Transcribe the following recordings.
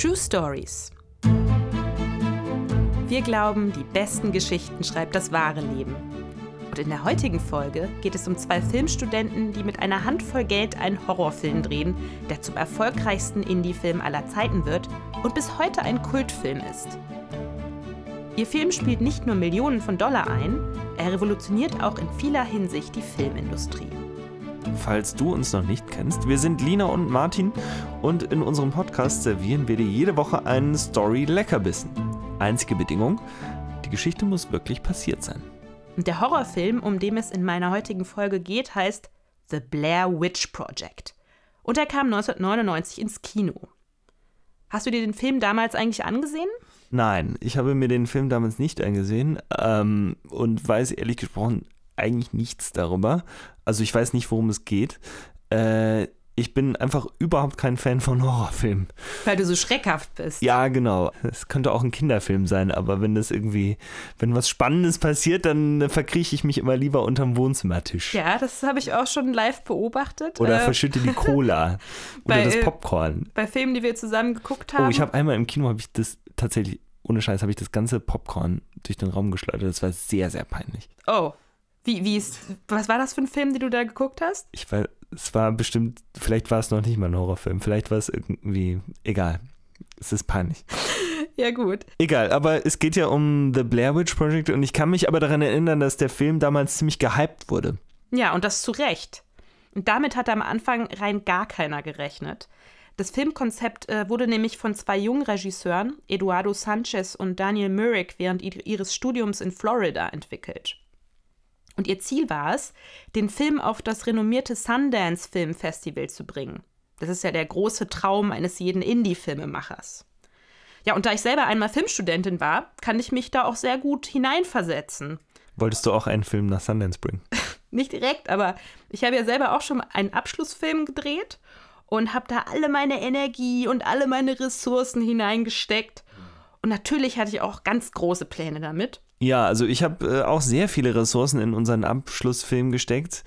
True Stories. Wir glauben, die besten Geschichten schreibt das wahre Leben. Und in der heutigen Folge geht es um zwei Filmstudenten, die mit einer Handvoll Geld einen Horrorfilm drehen, der zum erfolgreichsten Indie-Film aller Zeiten wird und bis heute ein Kultfilm ist. Ihr Film spielt nicht nur Millionen von Dollar ein, er revolutioniert auch in vieler Hinsicht die Filmindustrie. Falls du uns noch nicht kennst, wir sind Lina und Martin und in unserem Podcast servieren wir dir jede Woche einen Story-Leckerbissen. Einzige Bedingung, die Geschichte muss wirklich passiert sein. Und der Horrorfilm, um den es in meiner heutigen Folge geht, heißt The Blair Witch Project. Und er kam 1999 ins Kino. Hast du dir den Film damals eigentlich angesehen? Nein, ich habe mir den Film damals nicht angesehen ähm, und weiß ehrlich gesprochen eigentlich nichts darüber. Also ich weiß nicht, worum es geht. Äh, ich bin einfach überhaupt kein Fan von Horrorfilmen. Weil du so schreckhaft bist. Ja, genau. Es könnte auch ein Kinderfilm sein, aber wenn das irgendwie, wenn was Spannendes passiert, dann verkrieche ich mich immer lieber unterm Wohnzimmertisch. Ja, das habe ich auch schon live beobachtet. Oder äh, verschütte die Cola oder bei, das äh, Popcorn. Bei Filmen, die wir zusammen geguckt haben. Oh, ich habe einmal im Kino, habe ich das tatsächlich, ohne Scheiß, habe ich das ganze Popcorn durch den Raum geschleudert. Das war sehr, sehr peinlich. Oh, wie, wie ist, was war das für ein Film, den du da geguckt hast? Ich weiß, es war bestimmt, vielleicht war es noch nicht mal ein Horrorfilm, vielleicht war es irgendwie, egal. Es ist peinlich. Ja, gut. Egal, aber es geht ja um The Blair Witch Project und ich kann mich aber daran erinnern, dass der Film damals ziemlich gehypt wurde. Ja, und das zu Recht. Und damit hat am Anfang rein gar keiner gerechnet. Das Filmkonzept äh, wurde nämlich von zwei jungen Regisseuren, Eduardo Sanchez und Daniel Myrick, während ihres Studiums in Florida entwickelt. Und ihr Ziel war es, den Film auf das renommierte Sundance Film Festival zu bringen. Das ist ja der große Traum eines jeden Indie-Filmemachers. Ja, und da ich selber einmal Filmstudentin war, kann ich mich da auch sehr gut hineinversetzen. Wolltest du auch einen Film nach Sundance bringen? Nicht direkt, aber ich habe ja selber auch schon einen Abschlussfilm gedreht und habe da alle meine Energie und alle meine Ressourcen hineingesteckt. Und natürlich hatte ich auch ganz große Pläne damit. Ja, also ich habe äh, auch sehr viele Ressourcen in unseren Abschlussfilm gesteckt.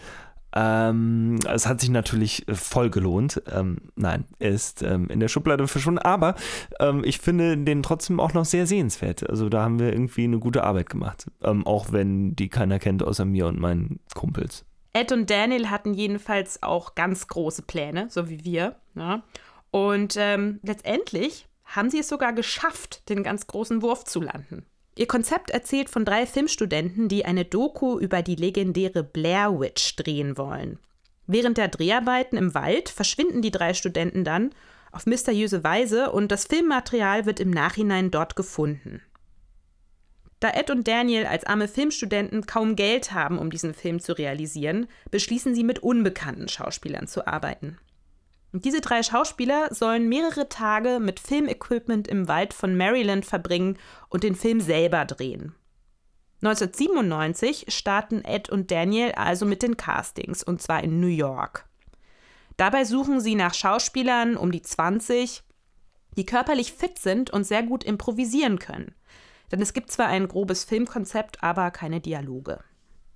Ähm, es hat sich natürlich äh, voll gelohnt. Ähm, nein, er ist ähm, in der Schublade verschwunden, aber ähm, ich finde den trotzdem auch noch sehr sehenswert. Also da haben wir irgendwie eine gute Arbeit gemacht. Ähm, auch wenn die keiner kennt außer mir und meinen Kumpels. Ed und Daniel hatten jedenfalls auch ganz große Pläne, so wie wir. Ja? Ne? Und ähm, letztendlich haben sie es sogar geschafft, den ganz großen Wurf zu landen. Ihr Konzept erzählt von drei Filmstudenten, die eine Doku über die legendäre Blair Witch drehen wollen. Während der Dreharbeiten im Wald verschwinden die drei Studenten dann auf mysteriöse Weise und das Filmmaterial wird im Nachhinein dort gefunden. Da Ed und Daniel als arme Filmstudenten kaum Geld haben, um diesen Film zu realisieren, beschließen sie mit unbekannten Schauspielern zu arbeiten. Und diese drei Schauspieler sollen mehrere Tage mit Filmequipment im Wald von Maryland verbringen und den Film selber drehen. 1997 starten Ed und Daniel also mit den Castings, und zwar in New York. Dabei suchen sie nach Schauspielern um die 20, die körperlich fit sind und sehr gut improvisieren können. Denn es gibt zwar ein grobes Filmkonzept, aber keine Dialoge.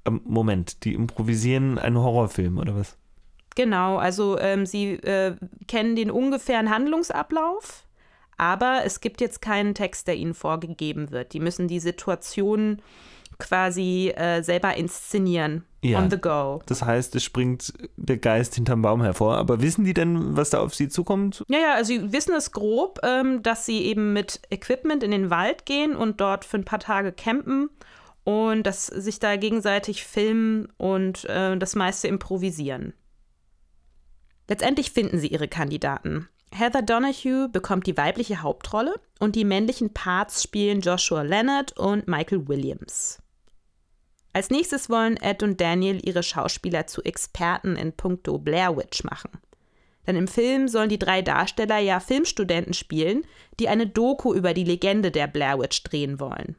Ähm, Moment, die improvisieren einen Horrorfilm oder was? Genau, also ähm, sie äh, kennen den ungefähren Handlungsablauf, aber es gibt jetzt keinen Text, der ihnen vorgegeben wird. Die müssen die Situation quasi äh, selber inszenieren. Ja. On the go. Das heißt, es springt der Geist hinterm Baum hervor. Aber wissen die denn, was da auf sie zukommt? Ja, ja, also sie wissen es grob, ähm, dass sie eben mit Equipment in den Wald gehen und dort für ein paar Tage campen und dass sich da gegenseitig filmen und äh, das meiste improvisieren. Letztendlich finden sie ihre Kandidaten. Heather Donahue bekommt die weibliche Hauptrolle und die männlichen Parts spielen Joshua Leonard und Michael Williams. Als nächstes wollen Ed und Daniel ihre Schauspieler zu Experten in puncto Blair Witch machen. Denn im Film sollen die drei Darsteller ja Filmstudenten spielen, die eine Doku über die Legende der Blair Witch drehen wollen.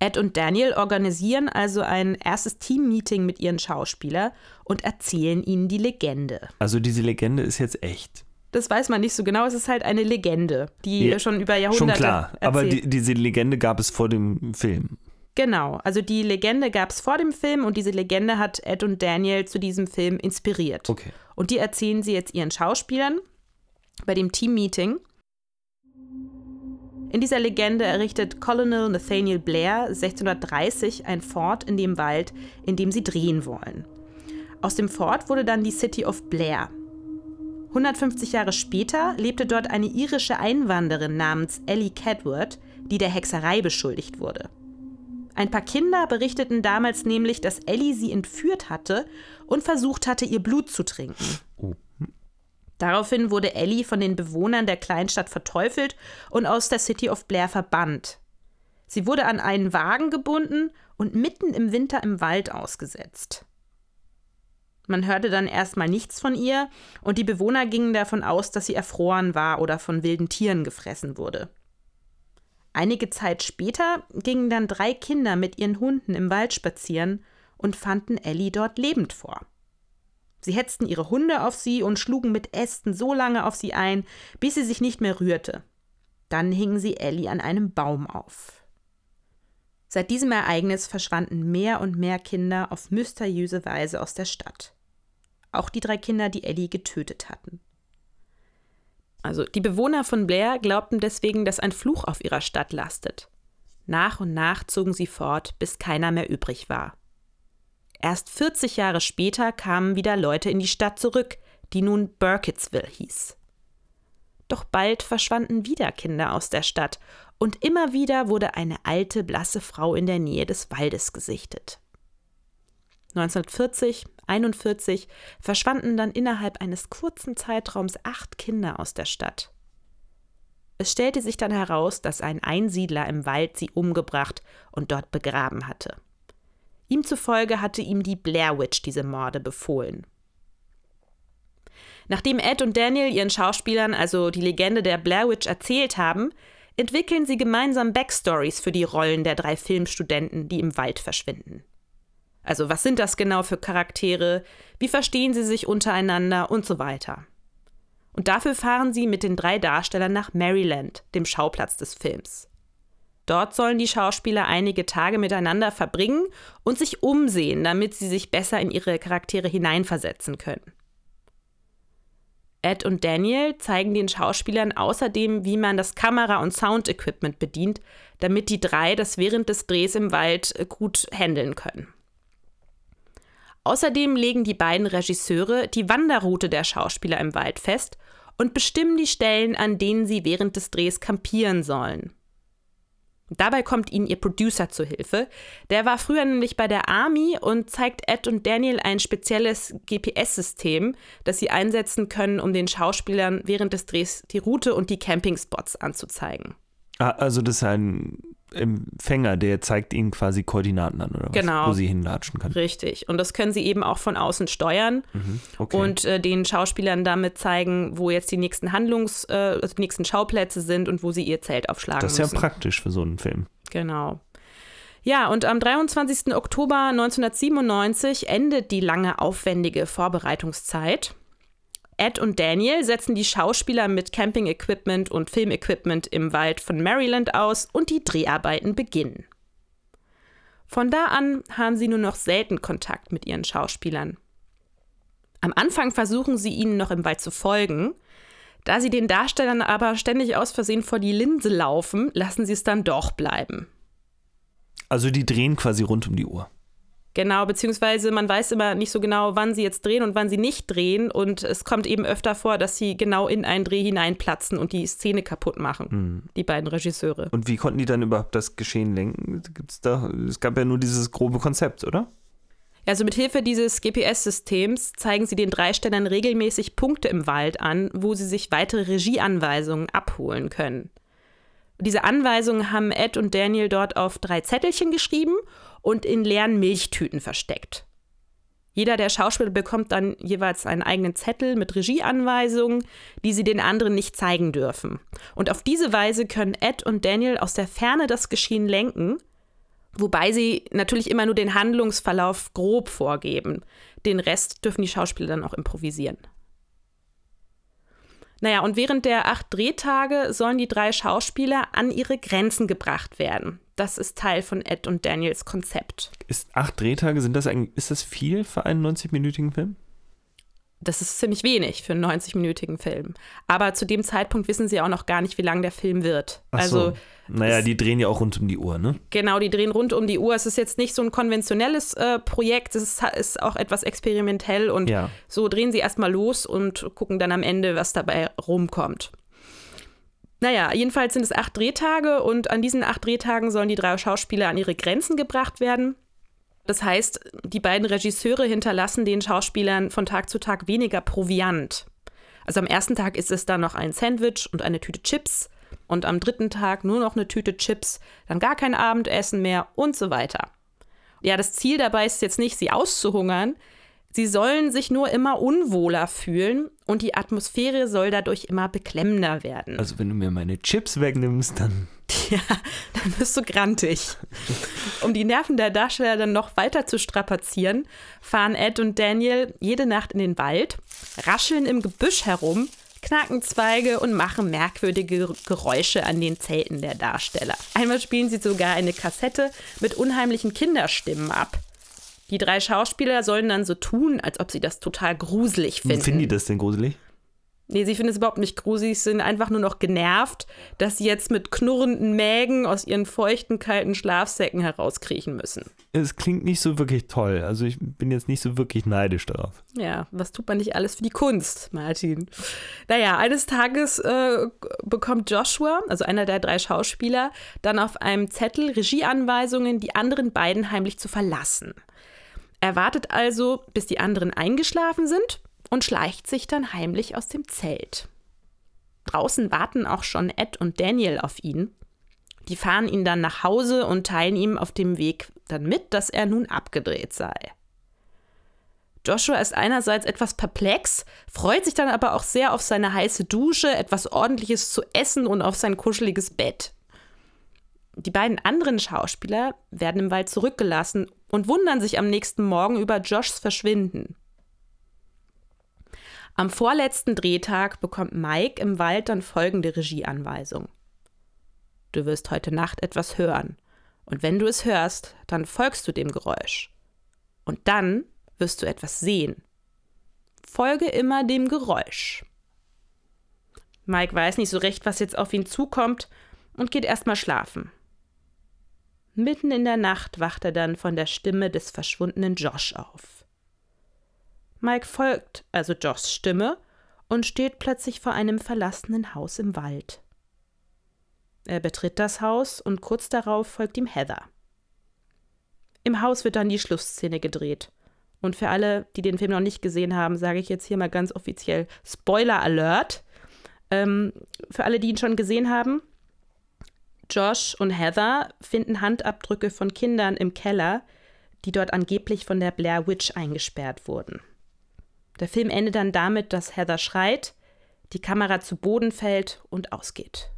Ed und Daniel organisieren also ein erstes Team-Meeting mit ihren Schauspielern und erzählen ihnen die Legende. Also diese Legende ist jetzt echt. Das weiß man nicht so genau. Es ist halt eine Legende, die ja, schon über Jahrhunderte. Schon klar, erzählt. aber die, diese Legende gab es vor dem Film. Genau, also die Legende gab es vor dem Film und diese Legende hat Ed und Daniel zu diesem Film inspiriert. Okay. Und die erzählen sie jetzt ihren Schauspielern bei dem Team-Meeting. In dieser Legende errichtet Colonel Nathaniel Blair 1630 ein Fort in dem Wald, in dem sie drehen wollen. Aus dem Fort wurde dann die City of Blair. 150 Jahre später lebte dort eine irische Einwanderin namens Ellie Cadward, die der Hexerei beschuldigt wurde. Ein paar Kinder berichteten damals nämlich, dass Ellie sie entführt hatte und versucht hatte, ihr Blut zu trinken. Oh. Daraufhin wurde Ellie von den Bewohnern der Kleinstadt verteufelt und aus der City of Blair verbannt. Sie wurde an einen Wagen gebunden und mitten im Winter im Wald ausgesetzt. Man hörte dann erstmal nichts von ihr und die Bewohner gingen davon aus, dass sie erfroren war oder von wilden Tieren gefressen wurde. Einige Zeit später gingen dann drei Kinder mit ihren Hunden im Wald spazieren und fanden Ellie dort lebend vor. Sie hetzten ihre Hunde auf sie und schlugen mit Ästen so lange auf sie ein, bis sie sich nicht mehr rührte. Dann hingen sie Ellie an einem Baum auf. Seit diesem Ereignis verschwanden mehr und mehr Kinder auf mysteriöse Weise aus der Stadt. Auch die drei Kinder, die Ellie getötet hatten. Also die Bewohner von Blair glaubten deswegen, dass ein Fluch auf ihrer Stadt lastet. Nach und nach zogen sie fort, bis keiner mehr übrig war. Erst 40 Jahre später kamen wieder Leute in die Stadt zurück, die nun Burkittsville hieß. Doch bald verschwanden wieder Kinder aus der Stadt, und immer wieder wurde eine alte, blasse Frau in der Nähe des Waldes gesichtet. 1940, 41 verschwanden dann innerhalb eines kurzen Zeitraums acht Kinder aus der Stadt. Es stellte sich dann heraus, dass ein Einsiedler im Wald sie umgebracht und dort begraben hatte. Ihm zufolge hatte ihm die Blair Witch diese Morde befohlen. Nachdem Ed und Daniel ihren Schauspielern also die Legende der Blair Witch erzählt haben, entwickeln sie gemeinsam Backstories für die Rollen der drei Filmstudenten, die im Wald verschwinden. Also was sind das genau für Charaktere, wie verstehen sie sich untereinander und so weiter. Und dafür fahren sie mit den drei Darstellern nach Maryland, dem Schauplatz des Films. Dort sollen die Schauspieler einige Tage miteinander verbringen und sich umsehen, damit sie sich besser in ihre Charaktere hineinversetzen können. Ed und Daniel zeigen den Schauspielern außerdem, wie man das Kamera- und Sound-Equipment bedient, damit die drei das während des Drehs im Wald gut handeln können. Außerdem legen die beiden Regisseure die Wanderroute der Schauspieler im Wald fest und bestimmen die Stellen, an denen sie während des Drehs kampieren sollen. Dabei kommt ihnen ihr Producer zu Hilfe. Der war früher nämlich bei der Army und zeigt Ed und Daniel ein spezielles GPS-System, das sie einsetzen können, um den Schauspielern während des Drehs die Route und die Campingspots anzuzeigen. Ah, also das ist ein Empfänger, der zeigt ihnen quasi Koordinaten an, oder was? Genau. Wo sie hinlatschen kann. Richtig. Und das können sie eben auch von außen steuern mhm. okay. und äh, den Schauspielern damit zeigen, wo jetzt die nächsten Handlungs-, äh, also die nächsten Schauplätze sind und wo sie ihr Zelt aufschlagen Das ist müssen. ja praktisch für so einen Film. Genau. Ja, und am 23. Oktober 1997 endet die lange aufwendige Vorbereitungszeit. Ed und Daniel setzen die Schauspieler mit Camping-Equipment und Filmequipment im Wald von Maryland aus und die Dreharbeiten beginnen. Von da an haben sie nur noch selten Kontakt mit ihren Schauspielern. Am Anfang versuchen sie ihnen noch im Wald zu folgen. Da sie den Darstellern aber ständig aus Versehen vor die Linse laufen, lassen sie es dann doch bleiben. Also die drehen quasi rund um die Uhr. Genau, beziehungsweise man weiß immer nicht so genau, wann sie jetzt drehen und wann sie nicht drehen. Und es kommt eben öfter vor, dass sie genau in einen Dreh hineinplatzen und die Szene kaputt machen, mhm. die beiden Regisseure. Und wie konnten die dann überhaupt das Geschehen lenken? Gibt's da, es gab ja nur dieses grobe Konzept, oder? Also mit Hilfe dieses GPS-Systems zeigen sie den Dreistellern regelmäßig Punkte im Wald an, wo sie sich weitere Regieanweisungen abholen können. Diese Anweisungen haben Ed und Daniel dort auf drei Zettelchen geschrieben und in leeren Milchtüten versteckt. Jeder der Schauspieler bekommt dann jeweils einen eigenen Zettel mit Regieanweisungen, die sie den anderen nicht zeigen dürfen. Und auf diese Weise können Ed und Daniel aus der Ferne das Geschehen lenken, wobei sie natürlich immer nur den Handlungsverlauf grob vorgeben. Den Rest dürfen die Schauspieler dann auch improvisieren. Naja, und während der acht Drehtage sollen die drei Schauspieler an ihre Grenzen gebracht werden. Das ist Teil von Ed und Daniels Konzept. Ist acht Drehtage, sind das ist das viel für einen 90-minütigen Film? Das ist ziemlich wenig für einen 90-minütigen Film. Aber zu dem Zeitpunkt wissen sie auch noch gar nicht, wie lang der Film wird. Ach also, so. Naja, die drehen ja auch rund um die Uhr, ne? Genau, die drehen rund um die Uhr. Es ist jetzt nicht so ein konventionelles äh, Projekt, es ist, ist, auch etwas experimentell und Ja. so drehen sie erstmal los und gucken dann am Ende, was dabei rumkommt. Naja, jedenfalls sind es acht Drehtage und an diesen acht Drehtagen sollen die drei Schauspieler an ihre Grenzen gebracht werden. Das heißt, die beiden Regisseure hinterlassen den Schauspielern von Tag zu Tag weniger Proviant. Also am ersten Tag ist es dann noch ein Sandwich und eine Tüte Chips und am dritten Tag nur noch eine Tüte Chips, dann gar kein Abendessen mehr und so weiter. Ja, das Ziel dabei ist jetzt nicht, sie auszuhungern. Sie sollen sich nur immer unwohler fühlen und die Atmosphäre soll dadurch immer beklemmender werden. Also wenn du mir meine Chips wegnimmst, dann Ja, dann bist du grantig. Um die Nerven der Darsteller dann noch weiter zu strapazieren, fahren Ed und Daniel jede Nacht in den Wald, rascheln im Gebüsch herum, knacken Zweige und machen merkwürdige Geräusche an den Zelten der Darsteller. Einmal spielen sie sogar eine Kassette mit unheimlichen Kinderstimmen ab. Die drei Schauspieler sollen dann so tun, als ob sie das total gruselig finden. finden die das denn gruselig? Nee, sie finden es überhaupt nicht gruselig, sie sind einfach nur noch genervt, dass sie jetzt mit knurrenden Mägen aus ihren feuchten, kalten Schlafsäcken herauskriechen müssen. Es klingt nicht so wirklich toll. Also ich bin jetzt nicht so wirklich neidisch darauf. Ja, was tut man nicht alles für die Kunst, Martin? Naja, eines Tages äh, bekommt Joshua, also einer der drei Schauspieler, dann auf einem Zettel Regieanweisungen, die anderen beiden heimlich zu verlassen. Er wartet also, bis die anderen eingeschlafen sind und schleicht sich dann heimlich aus dem Zelt. Draußen warten auch schon Ed und Daniel auf ihn. Die fahren ihn dann nach Hause und teilen ihm auf dem Weg dann mit, dass er nun abgedreht sei. Joshua ist einerseits etwas perplex, freut sich dann aber auch sehr auf seine heiße Dusche, etwas Ordentliches zu essen und auf sein kuscheliges Bett. Die beiden anderen Schauspieler werden im Wald zurückgelassen und wundern sich am nächsten Morgen über Joshs Verschwinden. Am vorletzten Drehtag bekommt Mike im Wald dann folgende Regieanweisung. Du wirst heute Nacht etwas hören. Und wenn du es hörst, dann folgst du dem Geräusch. Und dann wirst du etwas sehen. Folge immer dem Geräusch. Mike weiß nicht so recht, was jetzt auf ihn zukommt und geht erstmal schlafen. Mitten in der Nacht wacht er dann von der Stimme des verschwundenen Josh auf. Mike folgt also Joshs Stimme und steht plötzlich vor einem verlassenen Haus im Wald. Er betritt das Haus und kurz darauf folgt ihm Heather. Im Haus wird dann die Schlussszene gedreht. Und für alle, die den Film noch nicht gesehen haben, sage ich jetzt hier mal ganz offiziell Spoiler Alert. Ähm, für alle, die ihn schon gesehen haben, Josh und Heather finden Handabdrücke von Kindern im Keller, die dort angeblich von der Blair Witch eingesperrt wurden. Der Film endet dann damit, dass Heather schreit, die Kamera zu Boden fällt und ausgeht.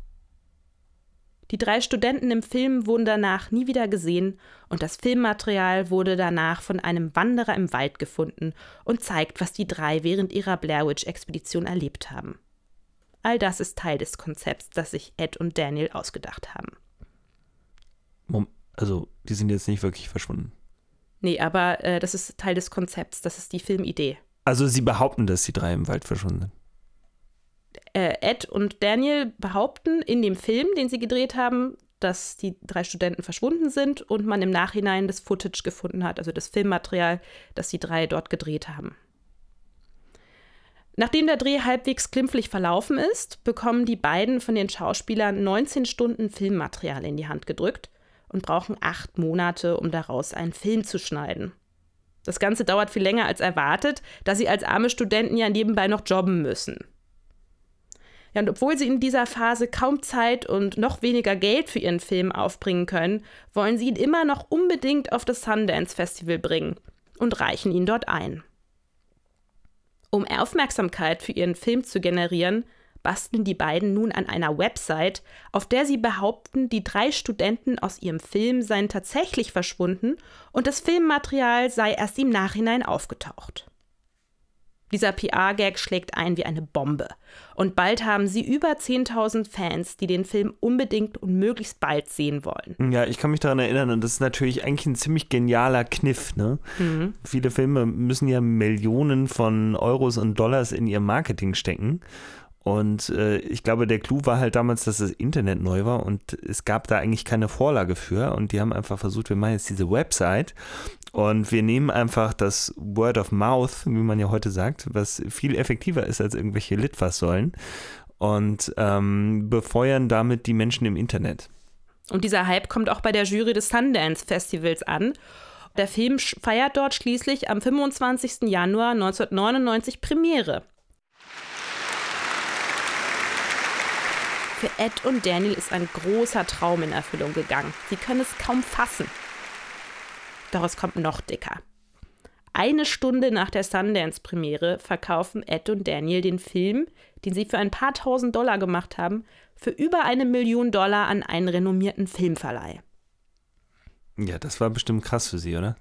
Die drei Studenten im Film wurden danach nie wieder gesehen und das Filmmaterial wurde danach von einem Wanderer im Wald gefunden und zeigt, was die drei während ihrer Blair Witch-Expedition erlebt haben. All das ist Teil des Konzepts, das sich Ed und Daniel ausgedacht haben. Also, die sind jetzt nicht wirklich verschwunden. Nee, aber äh, das ist Teil des Konzepts, das ist die Filmidee. Also, sie behaupten, dass die drei im Wald verschwunden sind. Äh, Ed und Daniel behaupten in dem Film, den sie gedreht haben, dass die drei Studenten verschwunden sind und man im Nachhinein das Footage gefunden hat, also das Filmmaterial, das die drei dort gedreht haben. Nachdem der Dreh halbwegs glimpflich verlaufen ist, bekommen die beiden von den Schauspielern 19 Stunden Filmmaterial in die Hand gedrückt und brauchen acht Monate, um daraus einen Film zu schneiden. Das Ganze dauert viel länger als erwartet, da sie als arme Studenten ja nebenbei noch jobben müssen. Ja, und obwohl sie in dieser Phase kaum Zeit und noch weniger Geld für ihren Film aufbringen können, wollen sie ihn immer noch unbedingt auf das Sundance Festival bringen und reichen ihn dort ein. Um Aufmerksamkeit für ihren Film zu generieren, basteln die beiden nun an einer Website, auf der sie behaupten, die drei Studenten aus ihrem Film seien tatsächlich verschwunden und das Filmmaterial sei erst im Nachhinein aufgetaucht. Dieser PR-Gag schlägt ein wie eine Bombe. Und bald haben sie über 10.000 Fans, die den Film unbedingt und möglichst bald sehen wollen. Ja, ich kann mich daran erinnern, und das ist natürlich eigentlich ein ziemlich genialer Kniff. Ne? Mhm. Viele Filme müssen ja Millionen von Euros und Dollars in ihr Marketing stecken. Und äh, ich glaube, der Clou war halt damals, dass das Internet neu war und es gab da eigentlich keine Vorlage für. Und die haben einfach versucht, wir machen jetzt diese Website und wir nehmen einfach das Word of Mouth, wie man ja heute sagt, was viel effektiver ist als irgendwelche Litfaßsäulen und ähm, befeuern damit die Menschen im Internet. Und dieser Hype kommt auch bei der Jury des Sundance Festivals an. Der Film feiert dort schließlich am 25. Januar 1999 Premiere. Für Ed und Daniel ist ein großer Traum in Erfüllung gegangen. Sie können es kaum fassen. Doch es kommt noch dicker. Eine Stunde nach der Sundance-Premiere verkaufen Ed und Daniel den Film, den sie für ein paar tausend Dollar gemacht haben, für über eine Million Dollar an einen renommierten Filmverleih. Ja, das war bestimmt krass für sie, oder?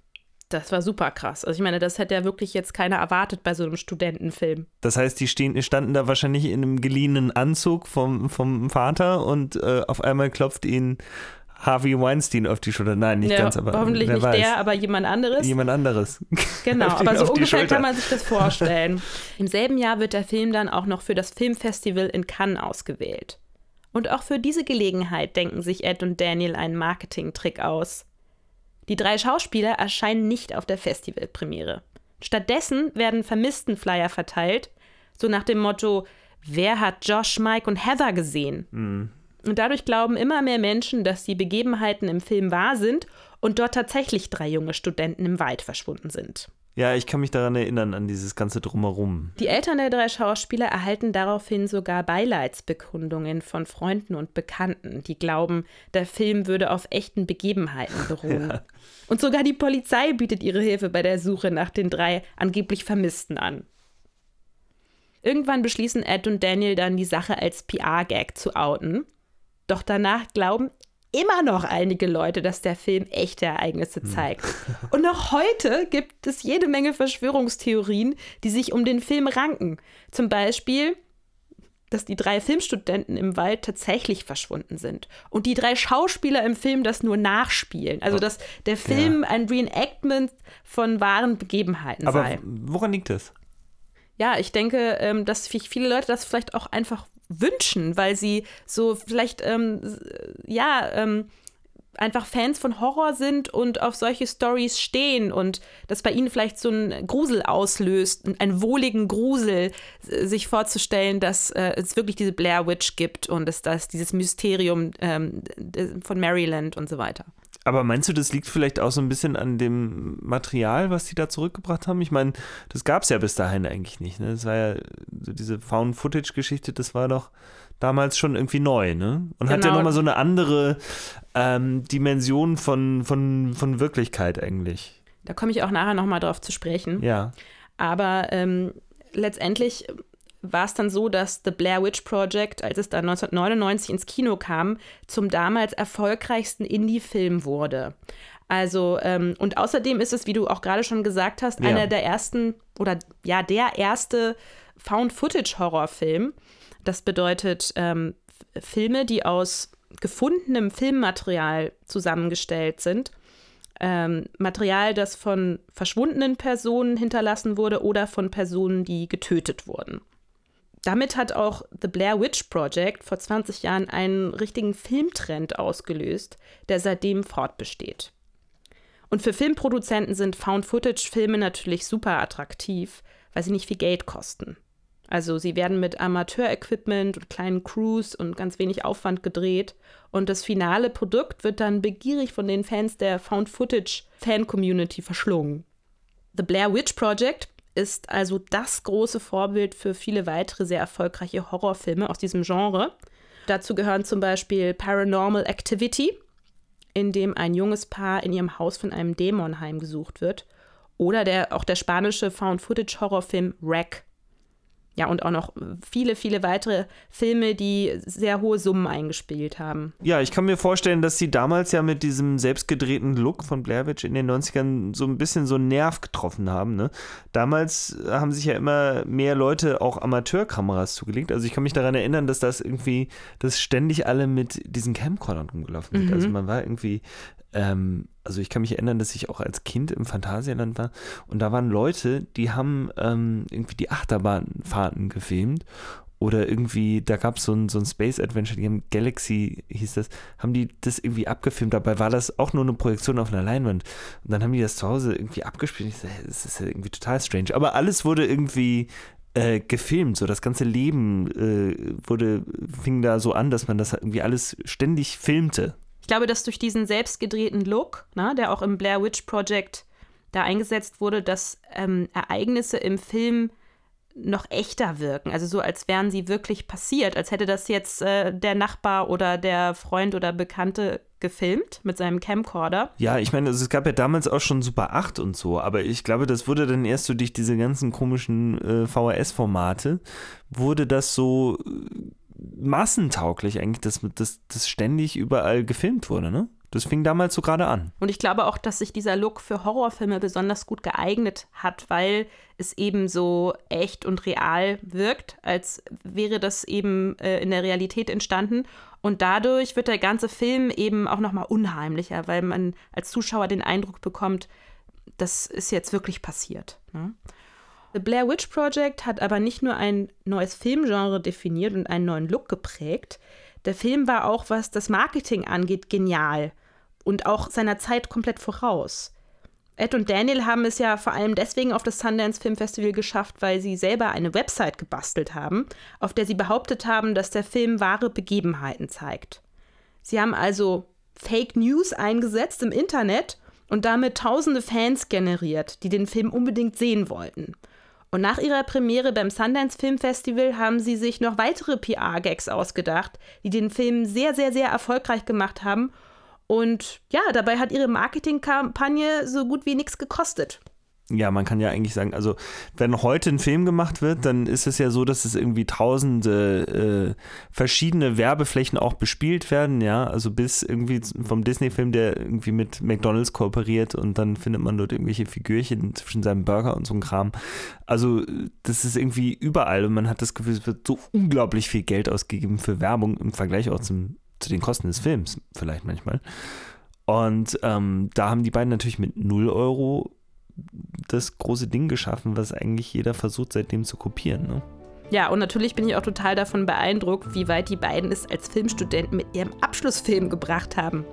Das war super krass. Also ich meine, das hätte ja wirklich jetzt keiner erwartet bei so einem Studentenfilm. Das heißt, die stehen, standen da wahrscheinlich in einem geliehenen Anzug vom, vom Vater und äh, auf einmal klopft ihnen Harvey Weinstein auf die Schulter. Nein, nicht ja, ganz, aber hoffentlich nicht weiß. der, aber jemand anderes. Jemand anderes. Genau, aber so ungefähr kann man sich das vorstellen. Im selben Jahr wird der Film dann auch noch für das Filmfestival in Cannes ausgewählt. Und auch für diese Gelegenheit denken sich Ed und Daniel einen Marketing-Trick aus. Die drei Schauspieler erscheinen nicht auf der Festivalpremiere. Stattdessen werden Vermissten-Flyer verteilt, so nach dem Motto: Wer hat Josh, Mike und Heather gesehen? Mhm. Und dadurch glauben immer mehr Menschen, dass die Begebenheiten im Film wahr sind und dort tatsächlich drei junge Studenten im Wald verschwunden sind. Ja, ich kann mich daran erinnern, an dieses ganze Drumherum. Die Eltern der drei Schauspieler erhalten daraufhin sogar Beileidsbekundungen von Freunden und Bekannten, die glauben, der Film würde auf echten Begebenheiten beruhen. ja. Und sogar die Polizei bietet ihre Hilfe bei der Suche nach den drei angeblich Vermissten an. Irgendwann beschließen Ed und Daniel dann, die Sache als PR-Gag zu outen. Doch danach glauben immer noch einige Leute, dass der Film echte Ereignisse hm. zeigt. Und noch heute gibt es jede Menge Verschwörungstheorien, die sich um den Film ranken. Zum Beispiel, dass die drei Filmstudenten im Wald tatsächlich verschwunden sind und die drei Schauspieler im Film das nur nachspielen. Also, dass der Film ja. ein Reenactment von wahren Begebenheiten Aber sei. Woran liegt das? Ja, ich denke, ähm, dass viele Leute das vielleicht auch einfach wünschen, weil sie so vielleicht, ähm, ja, ähm, einfach Fans von Horror sind und auf solche Stories stehen und das bei ihnen vielleicht so ein Grusel auslöst, einen wohligen Grusel, sich vorzustellen, dass äh, es wirklich diese Blair Witch gibt und es das dieses Mysterium ähm, von Maryland und so weiter. Aber meinst du, das liegt vielleicht auch so ein bisschen an dem Material, was die da zurückgebracht haben? Ich meine, das gab es ja bis dahin eigentlich nicht. Ne? Das war ja so diese Found-Footage-Geschichte, das war doch damals schon irgendwie neu, ne? Und genau. hat ja genau. nochmal so eine andere ähm, Dimension von, von, von Wirklichkeit eigentlich. Da komme ich auch nachher nochmal drauf zu sprechen. Ja. Aber ähm, letztendlich war es dann so, dass The Blair Witch Project, als es dann 1999 ins Kino kam, zum damals erfolgreichsten Indie-Film wurde. Also, ähm, und außerdem ist es, wie du auch gerade schon gesagt hast, ja. einer der ersten oder ja, der erste Found-Footage-Horrorfilm. Das bedeutet ähm, Filme, die aus gefundenem Filmmaterial zusammengestellt sind. Ähm, Material, das von verschwundenen Personen hinterlassen wurde oder von Personen, die getötet wurden damit hat auch The Blair Witch Project vor 20 Jahren einen richtigen Filmtrend ausgelöst, der seitdem fortbesteht. Und für Filmproduzenten sind Found-Footage-Filme natürlich super attraktiv, weil sie nicht viel Geld kosten. Also sie werden mit Amateur-Equipment und kleinen Crews und ganz wenig Aufwand gedreht und das finale Produkt wird dann begierig von den Fans der Found-Footage-Fan-Community verschlungen. The Blair Witch Project ist also das große Vorbild für viele weitere sehr erfolgreiche Horrorfilme aus diesem Genre. Dazu gehören zum Beispiel Paranormal Activity, in dem ein junges Paar in ihrem Haus von einem Dämon heimgesucht wird. Oder der, auch der spanische Found-Footage-Horrorfilm Wreck. Ja, und auch noch viele, viele weitere Filme, die sehr hohe Summen eingespielt haben. Ja, ich kann mir vorstellen, dass sie damals ja mit diesem selbstgedrehten Look von Blair Witch in den 90ern so ein bisschen so einen Nerv getroffen haben. Ne? Damals haben sich ja immer mehr Leute auch Amateurkameras zugelegt. Also ich kann mich daran erinnern, dass das irgendwie, dass ständig alle mit diesen Camcordern rumgelaufen sind. Also mhm. Also man war irgendwie ähm, also ich kann mich erinnern, dass ich auch als Kind im Phantasialand war und da waren Leute, die haben ähm, irgendwie die Achterbahnfahrten gefilmt oder irgendwie, da gab so es so ein Space Adventure, die haben Galaxy, hieß das, haben die das irgendwie abgefilmt. Dabei war das auch nur eine Projektion auf einer Leinwand. Und dann haben die das zu Hause irgendwie abgespielt. Ich so, das ist ja irgendwie total strange. Aber alles wurde irgendwie äh, gefilmt. So das ganze Leben äh, wurde, fing da so an, dass man das irgendwie alles ständig filmte glaube, dass durch diesen selbstgedrehten Look, ne, der auch im Blair Witch Project da eingesetzt wurde, dass ähm, Ereignisse im Film noch echter wirken. Also so, als wären sie wirklich passiert, als hätte das jetzt äh, der Nachbar oder der Freund oder Bekannte gefilmt mit seinem Camcorder. Ja, ich meine, also es gab ja damals auch schon Super 8 und so, aber ich glaube, das wurde dann erst so durch diese ganzen komischen äh, VHS-Formate, wurde das so äh, massentauglich eigentlich, dass das, das ständig überall gefilmt wurde, ne? Das fing damals so gerade an. Und ich glaube auch, dass sich dieser Look für Horrorfilme besonders gut geeignet hat, weil es eben so echt und real wirkt, als wäre das eben äh, in der Realität entstanden. Und dadurch wird der ganze Film eben auch nochmal unheimlicher, weil man als Zuschauer den Eindruck bekommt, das ist jetzt wirklich passiert. Ne? The Blair Witch Project hat aber nicht nur ein neues Filmgenre definiert und einen neuen Look geprägt. Der Film war auch, was das Marketing angeht, genial und auch seiner Zeit komplett voraus. Ed und Daniel haben es ja vor allem deswegen auf das Sundance Film Festival geschafft, weil sie selber eine Website gebastelt haben, auf der sie behauptet haben, dass der Film wahre Begebenheiten zeigt. Sie haben also Fake News eingesetzt im Internet und damit tausende Fans generiert, die den Film unbedingt sehen wollten. Und nach ihrer Premiere beim Sundance Film Festival haben sie sich noch weitere PR-Gags ausgedacht, die den Film sehr, sehr, sehr erfolgreich gemacht haben. Und ja, dabei hat ihre Marketingkampagne so gut wie nichts gekostet ja, man kann ja eigentlich sagen, also wenn heute ein Film gemacht wird, dann ist es ja so, dass es irgendwie tausende äh, verschiedene Werbeflächen auch bespielt werden, ja, also bis irgendwie vom Disney-Film, der irgendwie mit McDonalds kooperiert und dann findet man dort irgendwelche Figürchen zwischen seinem Burger und so ein Kram. Also das ist irgendwie überall und man hat das Gefühl, es wird so unglaublich viel Geld ausgegeben für Werbung im Vergleich auch zum, zu den Kosten des Films, vielleicht manchmal. Und ähm, da haben die beiden natürlich mit 0 Euro das große Ding geschaffen, was eigentlich jeder versucht seitdem zu kopieren. Ne? Ja, und natürlich bin ich auch total davon beeindruckt, wie weit die beiden es als Filmstudenten mit ihrem Abschlussfilm gebracht haben.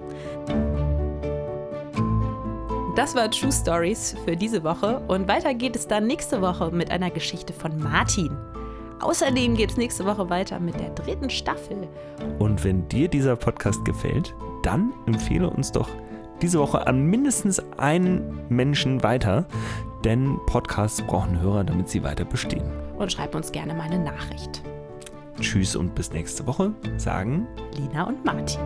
Das war True Stories für diese Woche und weiter geht es dann nächste Woche mit einer Geschichte von Martin. Außerdem geht es nächste Woche weiter mit der dritten Staffel. Und wenn dir dieser Podcast gefällt, dann empfehle uns doch diese Woche an mindestens einen Menschen weiter, denn Podcasts brauchen Hörer, damit sie weiter bestehen. Und schreib uns gerne mal eine Nachricht. Tschüss und bis nächste Woche, sagen Lina und Martin.